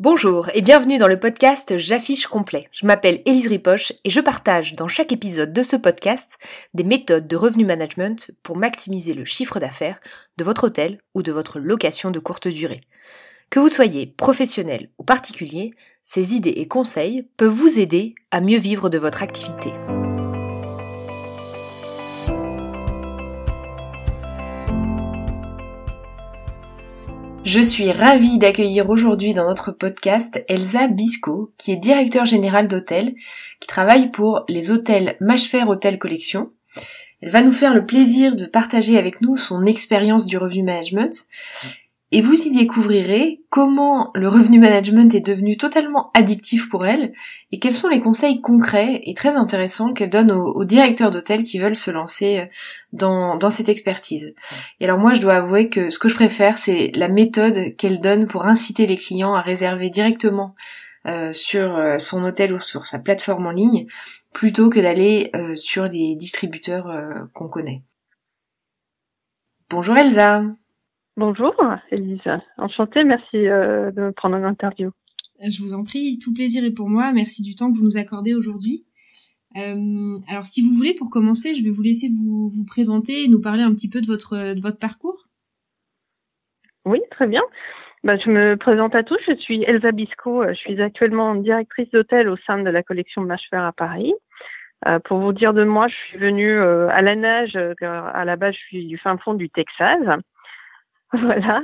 Bonjour et bienvenue dans le podcast J'affiche complet. Je m'appelle Élise Ripoche et je partage dans chaque épisode de ce podcast des méthodes de revenu management pour maximiser le chiffre d'affaires de votre hôtel ou de votre location de courte durée. Que vous soyez professionnel ou particulier, ces idées et conseils peuvent vous aider à mieux vivre de votre activité. Je suis ravie d'accueillir aujourd'hui dans notre podcast Elsa Bisco, qui est directeur général d'hôtel, qui travaille pour les hôtels Machfer Hôtel Collection. Elle va nous faire le plaisir de partager avec nous son expérience du revenu management et vous y découvrirez comment le revenu management est devenu totalement addictif pour elle et quels sont les conseils concrets et très intéressants qu'elle donne aux, directeurs d'hôtel qui veulent se lancer euh, dans, dans cette expertise. Et alors moi je dois avouer que ce que je préfère c'est la méthode qu'elle donne pour inciter les clients à réserver directement euh, sur euh, son hôtel ou sur sa plateforme en ligne plutôt que d'aller sur les distributeurs qu'on connaît. Bonjour Elsa Bonjour, Elise. Enchantée, merci euh, de me prendre en interview. Je vous en prie, tout plaisir est pour moi. Merci du temps que vous nous accordez aujourd'hui. Euh, alors, si vous voulez, pour commencer, je vais vous laisser vous, vous présenter et nous parler un petit peu de votre, de votre parcours. Oui, très bien. Bah, je me présente à tous. Je suis Elsa Bisco. Je suis actuellement directrice d'hôtel au sein de la collection Machfer à Paris. Euh, pour vous dire de moi, je suis venue à la nage. À la base, je suis du fin fond du Texas. Voilà.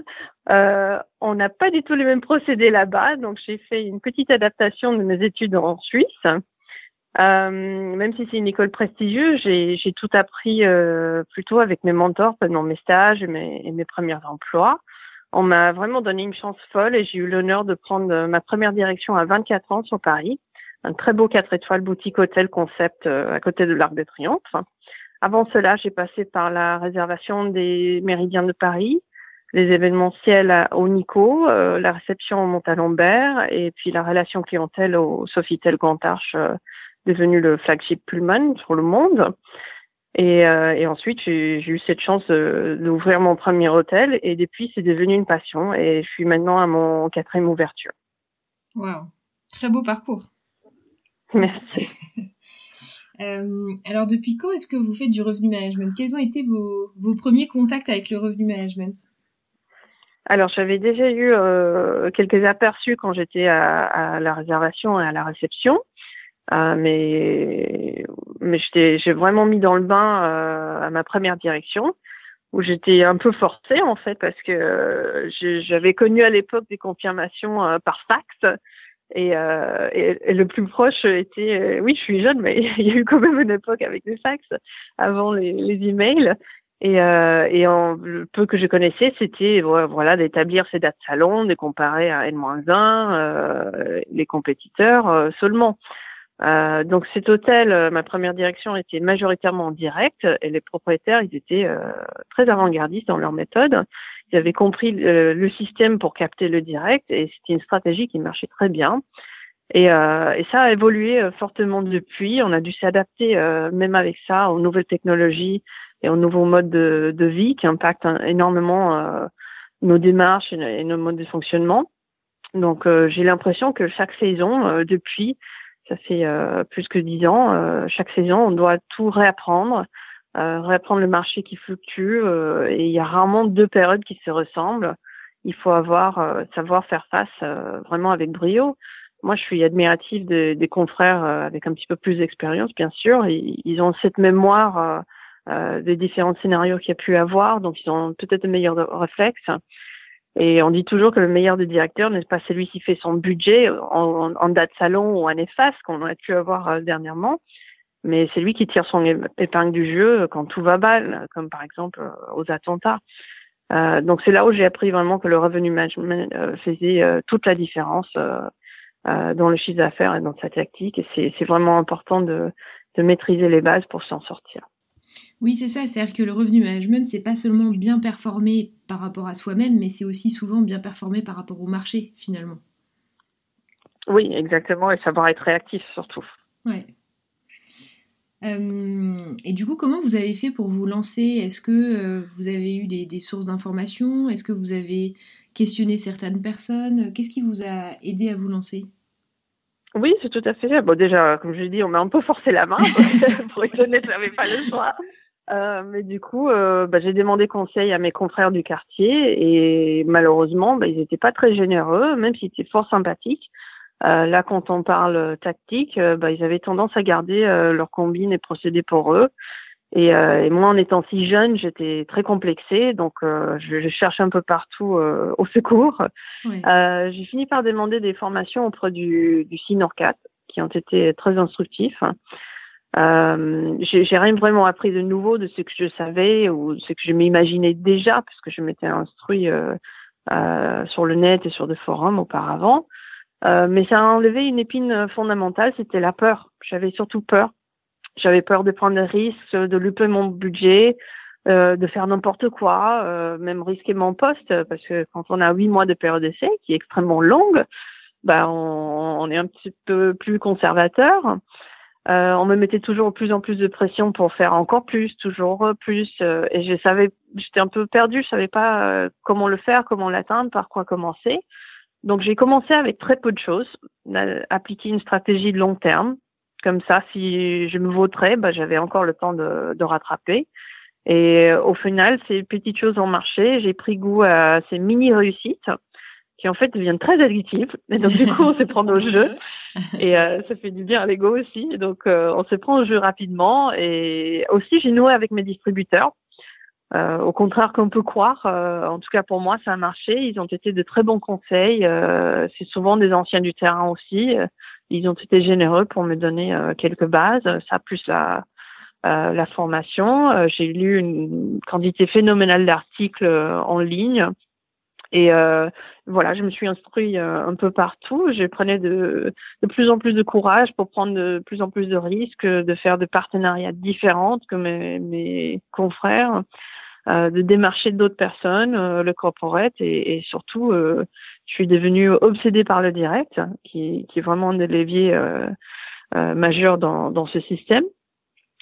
Euh, on n'a pas du tout les mêmes procédés là-bas, donc j'ai fait une petite adaptation de mes études en Suisse. Euh, même si c'est une école prestigieuse, j'ai tout appris euh, plutôt avec mes mentors pendant mes stages et mes, et mes premiers emplois. On m'a vraiment donné une chance folle et j'ai eu l'honneur de prendre ma première direction à 24 ans sur Paris, un très beau 4 étoiles boutique hôtel concept euh, à côté de l'Arc de Triomphe. Avant cela, j'ai passé par la réservation des Méridiens de Paris, les événementiels au Nico, euh, la réception au Montalembert et puis la relation clientèle au Sofitel Grand Arche, euh, devenu le flagship Pullman sur le monde. Et, euh, et ensuite, j'ai eu cette chance d'ouvrir mon premier hôtel et depuis, c'est devenu une passion et je suis maintenant à mon quatrième ouverture. Wow, très beau parcours. Merci. alors, depuis quand est-ce que vous faites du revenu management? Quels ont été vos, vos premiers contacts avec le revenu management? Alors, j'avais déjà eu euh, quelques aperçus quand j'étais à, à, la réservation et à la réception, euh, mais mais j'ai vraiment mis dans le bain euh, à ma première direction où j'étais un peu forcée en fait parce que j'avais connu à l'époque des confirmations par fax. Et, et, le plus proche était oui je suis jeune mais il y a eu quand même une époque avec les fax avant les, les emails et, euh, et en, le peu que je connaissais, c'était voilà d'établir ces dates salon, de comparer à N-1 euh, les compétiteurs euh, seulement. Euh, donc cet hôtel, euh, ma première direction était majoritairement en direct et les propriétaires, ils étaient euh, très avant-gardistes dans leur méthode. Ils avaient compris le, système pour capter le direct et c'était une stratégie qui marchait très bien. Et, et ça a évolué fortement depuis. On a dû s'adapter même avec ça aux nouvelles technologies, et aux nouveaux modes de, de vie qui impactent énormément euh, nos démarches et, nos modes de fonctionnement. Donc euh, j'ai l'impression que chaque saison, euh, depuis, ça fait plus que dix ans, chaque saison, on doit tout réapprendre, réapprendre le marché qui fluctue et il y a rarement deux périodes qui se ressemblent. Il faut avoir savoir faire face vraiment avec brio. Moi, je suis admirative des confrères avec un petit peu plus d'expérience, bien sûr. Ils, ils ont cette mémoire euh, des différents scénarios qu'il y a pu avoir, donc ils ont peut-être un meilleur réflexe. Et on dit toujours que le meilleur des directeurs n'est pas celui qui fait son budget en, en date salon ou en efface qu'on a pu avoir euh, dernièrement, mais c'est lui qui tire son épingle du jeu quand tout va mal, comme par exemple euh, aux attentats. Euh, donc c'est là où j'ai appris vraiment que le revenu management faisait toute la différence dans le chiffre d'affaires et dans sa tactique. Et c'est vraiment important de, de maîtriser les bases pour s'en sortir. Oui, c'est ça. C'est-à-dire que le revenu management, c'est pas seulement bien performer par rapport à soi-même, mais c'est aussi souvent bien performer par rapport au marché, finalement. Oui, exactement. Et savoir être réactif, surtout. Ouais. Euh, et du coup, comment vous avez fait pour vous lancer? Est-ce que euh, vous avez eu des, sources d'informations? Est-ce que vous avez questionné certaines personnes? Qu'est-ce qui vous a aidé à vous lancer? Oui, c'est tout à fait. Bon, déjà, comme je l'ai dit, on m'a un peu forcé la main. pour être honnête, j'avais pas le choix. Euh, mais du coup, euh, bah, j'ai demandé conseil à mes confrères du quartier et malheureusement, bah, ils n'étaient pas très généreux, même s'ils étaient fort sympathiques. Euh, là, quand on parle tactique, euh, bah, ils avaient tendance à garder euh, leurs combines et procéder pour eux. Et, et, moi, en étant si jeune, j'étais très complexée, donc je, je, cherche un peu partout au secours. Oui. j'ai fini par demander des formations auprès du, du CINORCAT, qui ont été très instructifs. Euh, j'ai rien vraiment appris de nouveau de ce que je savais ou ce que je m'imaginais déjà, parce que je m'étais instruit euh, euh, sur le net et sur des forums auparavant. Euh, mais ça a enlevé une épine fondamentale, c'était la peur. J'avais surtout peur. J'avais peur de prendre des risques, de louper mon budget, euh, de faire n'importe quoi, euh, même risquer mon poste, parce que quand on a huit mois de période d'essai, qui est extrêmement longue, bah on, on, est un petit peu plus conservateur. Euh, on me mettait toujours plus en plus de pression pour faire encore plus, toujours plus. Euh, et je savais, j'étais un peu perdue, je savais pas euh, comment le faire, comment l'atteindre, par quoi commencer. Donc j'ai commencé avec très peu de choses, appliquer une stratégie de long terme. Comme ça, si je me vautrais, bah, j'avais encore le temps de, de rattraper. Et au final, ces petites choses ont marché. J'ai pris goût à ces mini réussites qui en fait deviennent très addictives. Et donc du coup, on se prend au jeu et euh, ça fait du bien à l'ego aussi. Et donc euh, on se prend au jeu rapidement et aussi j'ai noué avec mes distributeurs. Euh, au contraire qu'on peut croire, euh, en tout cas pour moi ça a marché. Ils ont été de très bons conseils. Euh, c'est souvent des anciens du terrain aussi. Ils ont été généreux pour me donner quelques bases. Ça plus la la formation. J'ai lu une quantité phénoménale d'articles en ligne et euh, voilà, je me suis instruit euh, un peu partout. Je prenais de, de plus en plus de courage pour prendre de plus en plus de risques, de faire des partenariats différents que mes, mes confrères, euh, de démarcher d'autres personnes, euh, le corporate, et, et surtout, euh, je suis devenue obsédée par le direct, qui, qui est vraiment un des leviers euh, majeurs dans, dans ce système.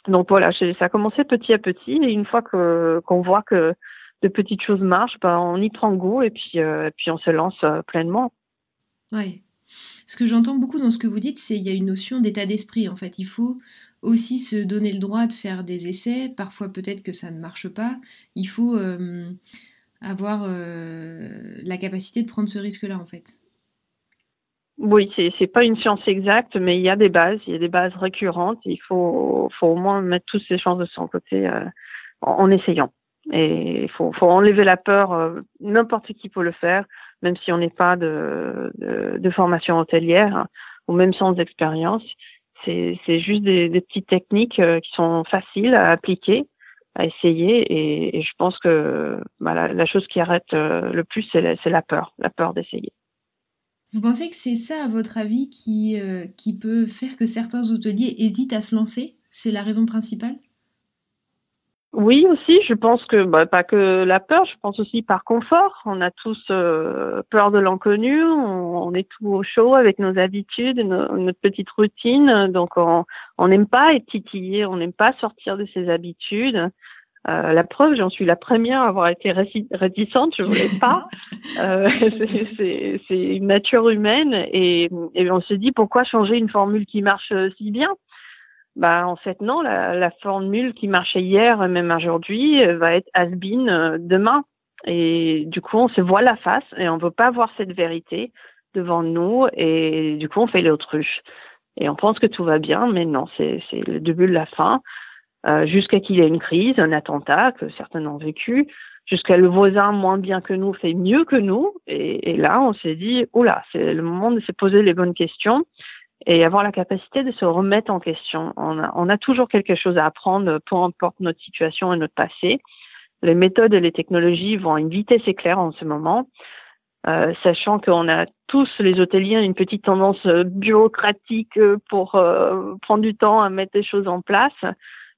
Donc voilà, ça a commencé petit à petit, et une fois que qu'on voit que de petites choses marchent, ben, on y prend goût et puis, euh, puis on se lance euh, pleinement. Oui. Ce que j'entends beaucoup dans ce que vous dites, c'est qu'il y a une notion d'état d'esprit. En fait, il faut aussi se donner le droit de faire des essais. Parfois, peut-être que ça ne marche pas. Il faut euh, avoir la capacité de prendre ce risque-là, en fait. Oui, c'est c'est pas une science exacte, mais il y a des bases, il y a des bases récurrentes. Il faut faut au moins mettre toutes ses chances de son côté en essayant. Et il faut, enlever la peur. Euh, n'importe qui peut le faire, même si on n'est pas de, formation hôtelière ou même sans expérience. C'est juste des, petites techniques euh, qui sont faciles à appliquer, à essayer. Et, je pense que bah, la, chose qui arrête euh, le plus, c'est la, peur, la peur d'essayer. Vous pensez que c'est ça, à votre avis, qui, qui peut faire que certains hôteliers hésitent à se lancer? C'est la raison principale? Oui, aussi, je pense que bah, pas que la peur, je pense aussi par confort. On a tous euh, peur de l'inconnu, on, est tout au chaud avec nos habitudes, notre petite routine, donc on n'aime pas être titillé, on n'aime pas sortir de ses habitudes. Euh, la preuve, j'en suis la première à avoir été réticente, je voulais pas. euh, c'est une nature humaine et, et on se dit pourquoi changer une formule qui marche si bien? Bah en fait non, la, la formule qui marchait hier et même aujourd'hui euh, va être has-been euh, demain. Et du coup, on se voit la face et on veut pas voir cette vérité devant nous et du coup, on fait l'autruche. Et on pense que tout va bien, mais non, c'est le début de la fin. Euh, jusqu'à qu'il y ait une crise, un attentat que certains ont vécu, jusqu'à le voisin moins bien que nous fait mieux que nous. Et, et là, on s'est dit, oula, c'est le moment de se poser les bonnes questions et avoir la capacité de se remettre en question. On a, on a toujours quelque chose à apprendre, peu importe notre situation et notre passé. Les méthodes et les technologies vont à une vitesse éclair en ce moment, euh, sachant qu'on a tous les hôteliers une petite tendance bureaucratique pour euh, prendre du temps à mettre des choses en place.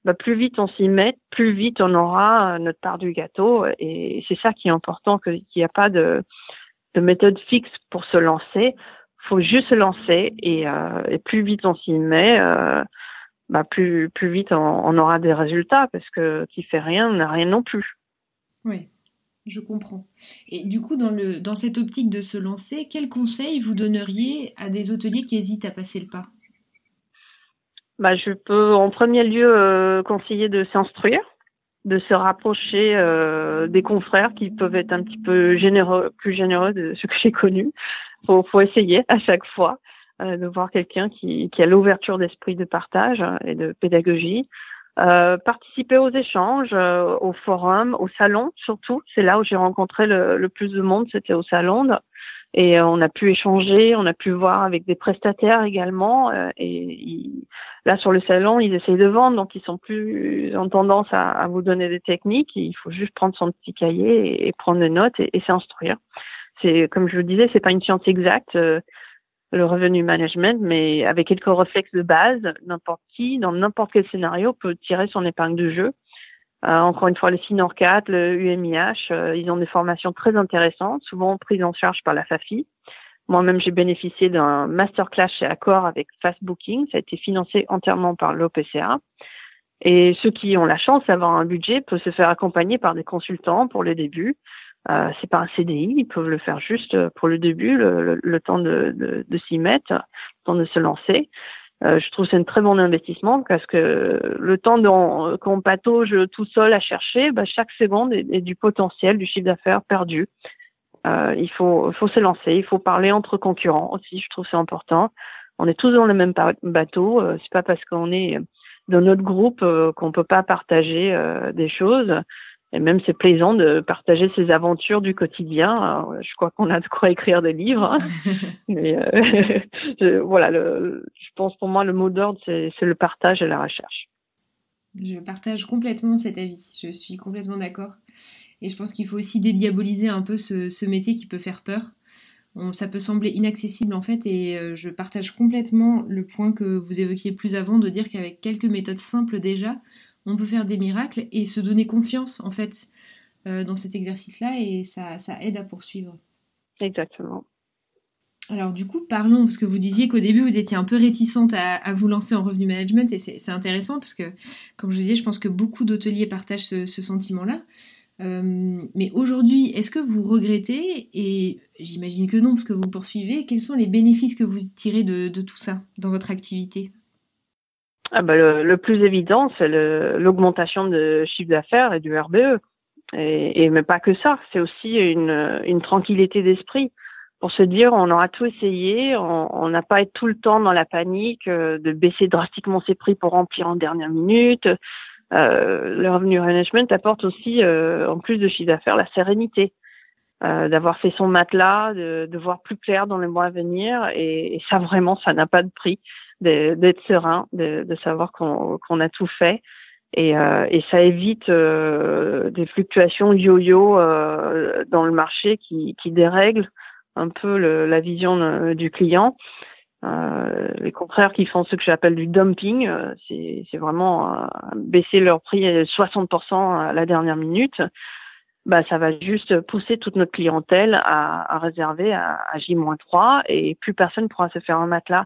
Bah, plus vite on s'y met, plus vite on aura notre part du gâteau. Et c'est ça qui est important, qu'il n'y a pas de, de méthode fixe pour se lancer faut juste se lancer et, euh, et plus vite on s'y met, euh, bah plus plus vite on, on, aura des résultats parce que qui fait rien n'a rien non plus. Oui. Je comprends. Et du coup, dans, le, dans cette optique de se lancer, quels conseils vous donneriez à des hôteliers qui hésitent à passer le pas? Bah, Je peux en premier lieu euh, conseiller de s'instruire, de se rapprocher des confrères qui peuvent être un petit peu généreux, plus généreux de ce que j'ai connu. Faut, faut essayer à chaque fois euh, de voir quelqu'un qui, qui a l'ouverture d'esprit de partage et de pédagogie. Euh, participer aux échanges, euh, au forum, au salon surtout. C'est là où j'ai rencontré le, le, plus de monde, c'était au salon. Et euh, on a pu échanger, on a pu voir avec des prestataires également. Euh, et là, sur le salon, ils essayent de vendre, donc ils sont plus en tendance à, à vous donner des techniques. Il faut juste prendre son petit cahier et, et prendre des notes et, et s'instruire. C'est comme je vous disais, c'est pas une science exacte le revenu management, mais avec quelques réflexes de base, n'importe qui, dans n'importe quel scénario, peut tirer son épingle de jeu. Euh, encore une fois, le SINOR 4, le UMIH, euh, ils ont des formations très intéressantes, souvent prises en charge par la FAFI. Moi-même, j'ai bénéficié d'un masterclass chez Accor avec Fast Booking. Ça a été financé entièrement par l'OPCA. Et ceux qui ont la chance d'avoir un budget peuvent se faire accompagner par des consultants pour le début. Euh, c'est pas un CDI, ils peuvent le faire juste pour le début, le, le, temps de, de, de s'y mettre, le temps de se lancer. Euh, je trouve c'est un très bon investissement parce que le temps qu'on patauge tout seul à chercher, bah, chaque seconde est, du potentiel, du chiffre d'affaires perdu. Euh, il faut, faut se lancer, il faut parler entre concurrents aussi, je trouve c'est important. On est tous dans le même bateau, euh, c'est pas parce qu'on est dans notre groupe euh, qu'on peut pas partager euh, des choses. Et même c'est plaisant de partager ses aventures du quotidien. je crois qu'on a de quoi écrire des livres. Hein. Mais euh, je, voilà, le, je pense pour moi le mot d'ordre c'est le partage et la recherche. Je partage complètement cet avis. Je suis complètement d'accord. Et je pense qu'il faut aussi dédiaboliser un peu ce, ce métier qui peut faire peur. On, ça peut sembler inaccessible en fait et euh, je partage complètement le point que vous évoquiez plus avant de dire qu'avec quelques méthodes simples déjà, on peut faire des miracles et se donner confiance en fait euh, dans cet exercice-là et ça, ça aide à poursuivre. Exactement. Alors du coup, parlons, parce que vous disiez qu'au début, vous étiez un peu réticente à, à vous lancer en revenu management, et c'est intéressant, parce que, comme je vous disais, je pense que beaucoup d'hôteliers partagent ce, ce sentiment-là. Euh, mais aujourd'hui, est-ce que vous regrettez, et j'imagine que non, parce que vous poursuivez, quels sont les bénéfices que vous tirez de, de tout ça dans votre activité? Ah bah le, le, plus évident, c'est l'augmentation de chiffre d'affaires et du RBE. Et, et, mais pas que ça, c'est aussi une, une tranquillité d'esprit pour se dire on aura tout essayé, on n'a pas être tout le temps dans la panique euh, de baisser drastiquement ses prix pour remplir en dernière minute. Euh, le revenu management apporte aussi, euh, en plus de chiffre d'affaires, la sérénité. Euh, d'avoir fait son matelas, de, de, voir plus clair dans les mois à venir, et, et ça vraiment, ça n'a pas de prix d'être serein, de, savoir qu'on a tout fait. Et, euh, ça évite euh, des fluctuations yo-yo euh, dans le marché qui, qui dérèglent un peu le, la vision du client. Les confrères qui font ce que j'appelle du dumping, c'est vraiment baisser leur prix 60% à la dernière minute. Bah, ça va juste pousser toute notre clientèle à, à réserver à, à J-3 et plus personne pourra se faire un matelas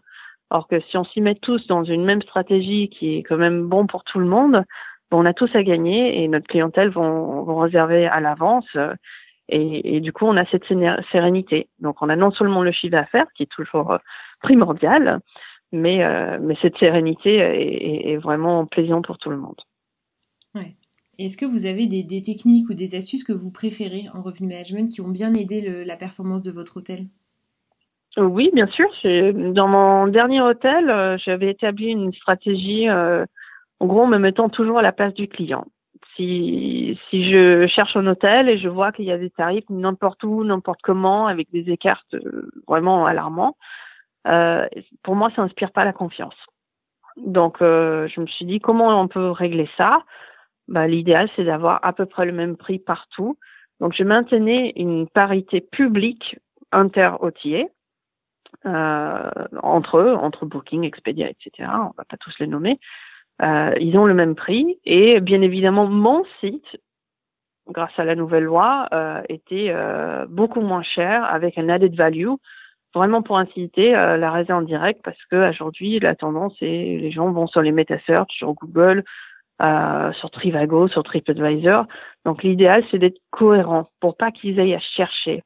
Or que si on s'y met tous dans une même stratégie qui est quand même bon pour tout le monde, on a tous à gagner et notre clientèle vont, réserver à l'avance. Euh, et, du coup, on a cette sérénité. Donc, on a non seulement le chiffre d'affaires qui est toujours euh, primordial, mais, euh, mais cette sérénité est, vraiment plaisante pour tout le monde. Est-ce que vous avez des, des, techniques ou des astuces que vous préférez en revenu management qui ont bien aidé le, la performance de votre hôtel? Oui, bien sûr. Dans mon dernier hôtel, euh, j'avais établi une stratégie, euh, en gros, me mettant toujours à la place du client. Si, si je cherche un hôtel et je vois qu'il y a des tarifs n'importe où, n'importe comment, avec des écarts euh, vraiment alarmants, euh, pour moi, ça n'inspire pas la confiance. Donc, euh, je me suis dit, comment on peut régler ça? Bah, L'idéal, c'est d'avoir à peu près le même prix partout. Donc, je maintenais une parité publique inter-hôtier euh, entre eux, entre Booking, Expedia, etc. On va pas tous les nommer. Euh, ils ont le même prix et bien évidemment mon site, grâce à la nouvelle loi, euh, était euh, beaucoup moins cher avec un added value, vraiment pour inciter euh, la réserve en direct parce que aujourd'hui la tendance est les gens vont sur les meta search sur Google euh, sur Trivago, sur TripAdvisor. Donc l'idéal, c'est d'être cohérent pour pas qu'ils aillent à chercher.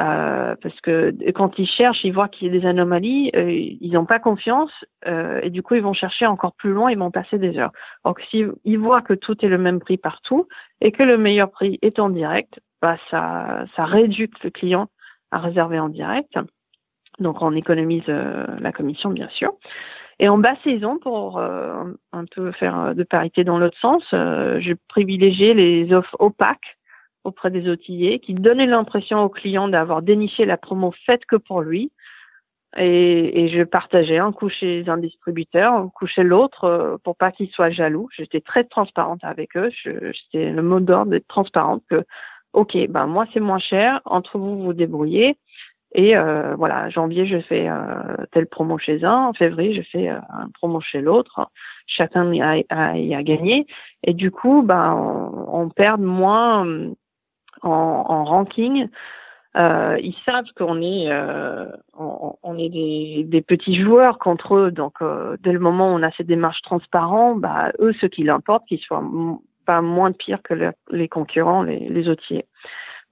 Euh, parce que quand ils cherchent, ils voient qu'il y a des anomalies, euh, ils n'ont pas confiance euh, et du coup ils vont chercher encore plus loin, ils vont passer des heures. Donc s'ils voient que tout est le même prix partout et que le meilleur prix est en direct, bah ça ça réduit le client à réserver en direct. Donc on économise la commission bien sûr. Et en basse saison, pour un peu faire de parité dans l'autre sens, je privilégiais les offres opaques auprès des outillés, qui donnait l'impression au client d'avoir déniché la promo faite que pour lui. Et, et, je partageais un coup chez un distributeur, un coup chez l'autre, euh, pour pas qu'ils soient jaloux. J'étais très transparente avec eux. C'était le mot d'ordre d'être transparente que, ok, ben moi c'est moins cher, entre vous vous débrouillez. Et euh, voilà, janvier je fais euh, telle promo chez un, en février je fais euh, un promo chez l'autre. Chacun y a, y a, gagné. Et du coup, ben on, on perd moins en, ranking, euh, ils savent qu'on est euh, on, est des, des, petits joueurs contre eux. Donc euh, dès le moment où on a ces démarches transparentes, bah eux ce qui l'importe, qu'ils soient pas moins pires que les concurrents, les, les autiers.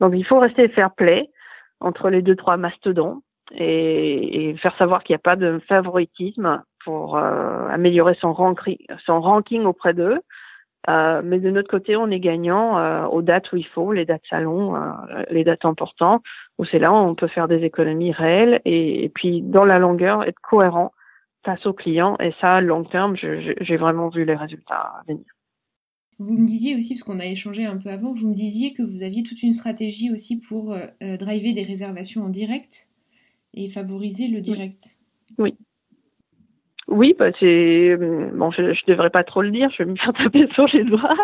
Donc il faut rester fair play entre les deux trois mastodons et, et faire savoir qu'il n'y a pas de favoritisme pour euh, améliorer son ranking auprès d'eux. Euh, mais de notre côté, on est gagnant euh, aux dates où il faut, les dates salons, euh, les dates importantes, où c'est là où on peut faire des économies réelles et, puis dans la longueur, être cohérent face aux clients. Et ça, long terme, j'ai vraiment vu les résultats venir. Vous me disiez aussi, parce qu'on a échangé un peu avant, vous me disiez que vous aviez toute une stratégie aussi pour driver des réservations en direct et favoriser le direct. oui. Oui, bah c'est bon, je, je devrais pas trop le dire, je vais me faire taper sur les doigts,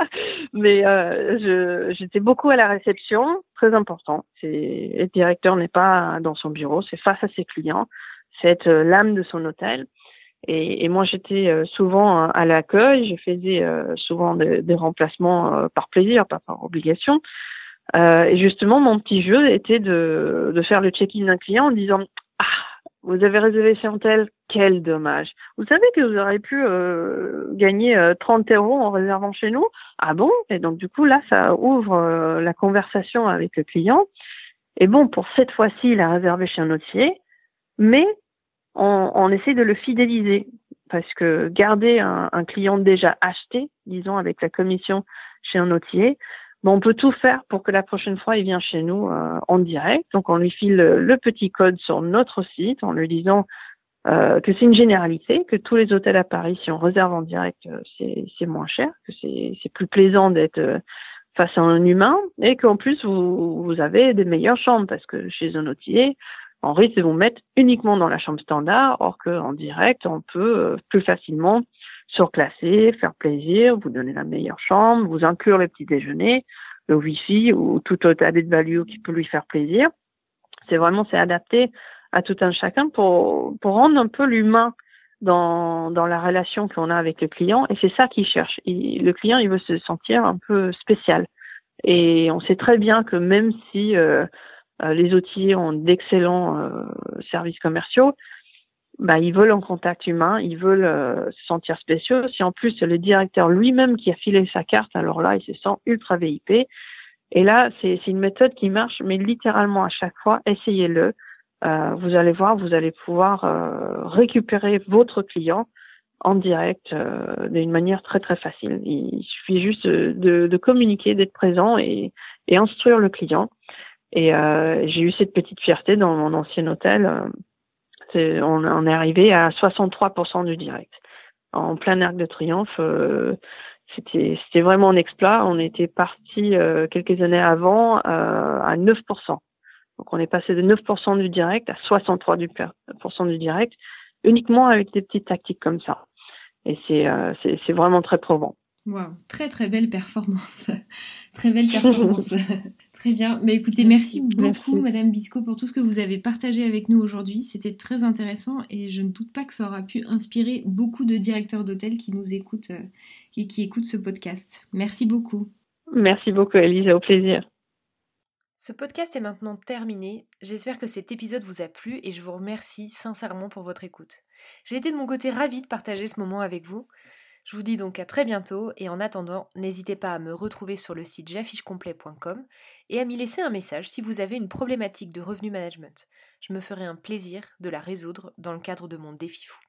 mais euh, j'étais beaucoup à la réception, très important. Le directeur n'est pas dans son bureau, c'est face à ses clients, c'est euh, l'âme de son hôtel. Et, moi, j'étais euh, souvent à l'accueil, je faisais euh, souvent des, remplacements par plaisir, pas par obligation. Euh, et justement, mon petit jeu était de, faire le check-in d'un client en disant vous avez réservé chez tel, quel dommage. Vous savez que vous auriez pu euh, gagner 30 euh, euros en réservant chez nous Ah bon? Et donc du coup là, ça ouvre euh, la conversation avec le client. Et bon, pour cette fois-ci, il a réservé chez un notier, mais on, on essaie de le fidéliser parce que garder un, client déjà acheté, disons avec la commission chez un on peut tout faire pour que la prochaine fois, il vienne chez nous euh, en direct. Donc, on lui file le, petit code sur notre site en lui disant euh, que c'est une généralité, que tous les hôtels à Paris, si on réserve en direct, euh, c'est moins cher, que c'est plus plaisant d'être face à un humain et qu'en plus, vous, vous avez des meilleures chambres parce que chez un hôtelier, on risque de vous mettre uniquement dans la chambre standard, or qu'en direct, on peut plus facilement surclasser, faire plaisir, vous donner la meilleure chambre, vous inclure les petits déjeuners, le wifi ou tout autre added value qui peut lui faire plaisir. C'est vraiment c'est adapté à tout un chacun pour rendre un peu l'humain dans la relation qu'on a avec le client et c'est ça qu'il cherche. le client il veut se sentir un peu spécial et on sait très bien que même si euh, euh, les outils ont d'excellents euh, services commerciaux, bah, ils veulent un contact humain, ils veulent euh, se sentir spéciaux. Si en plus c'est le directeur lui-même qui a filé sa carte, alors là, il se sent ultra VIP. Et là, c'est une méthode qui marche, mais littéralement à chaque fois, essayez-le. Euh, vous allez voir, vous allez pouvoir euh, récupérer votre client en direct euh, d'une manière très très facile. Il suffit juste de, communiquer, d'être présent et, instruire le client. Et j'ai eu cette petite fierté dans mon ancien hôtel on, est arrivé à 63% du direct. En plein arc de triomphe, euh, c'était c'était vraiment un exploit. On était parti euh, quelques années avant euh, à 9%. Donc on est passé de 9% du direct à 63% du, du direct, uniquement avec des petites tactiques comme ça. Et c'est c'est vraiment très probant. Wow, très très belle performance. très belle performance. Très bien. Mais écoutez, merci beaucoup, Madame Bisco, pour tout ce que vous avez partagé avec nous aujourd'hui. C'était très intéressant et je ne doute pas que ça aura pu inspirer beaucoup de directeurs d'hôtels qui nous écoutent euh, et qui écoutent ce podcast. Merci beaucoup. Merci beaucoup, Elise. Au plaisir. Ce podcast est maintenant terminé. J'espère que cet épisode vous a plu et je vous remercie sincèrement pour votre écoute. J'ai été de mon côté ravie de partager ce moment avec vous. Je vous dis donc à très bientôt et en attendant, n'hésitez pas à me retrouver sur le site j'affichecomplet.com et à m'y laisser un message si vous avez une problématique de revenu management. Je me ferai un plaisir de la résoudre dans le cadre de mon défi fou.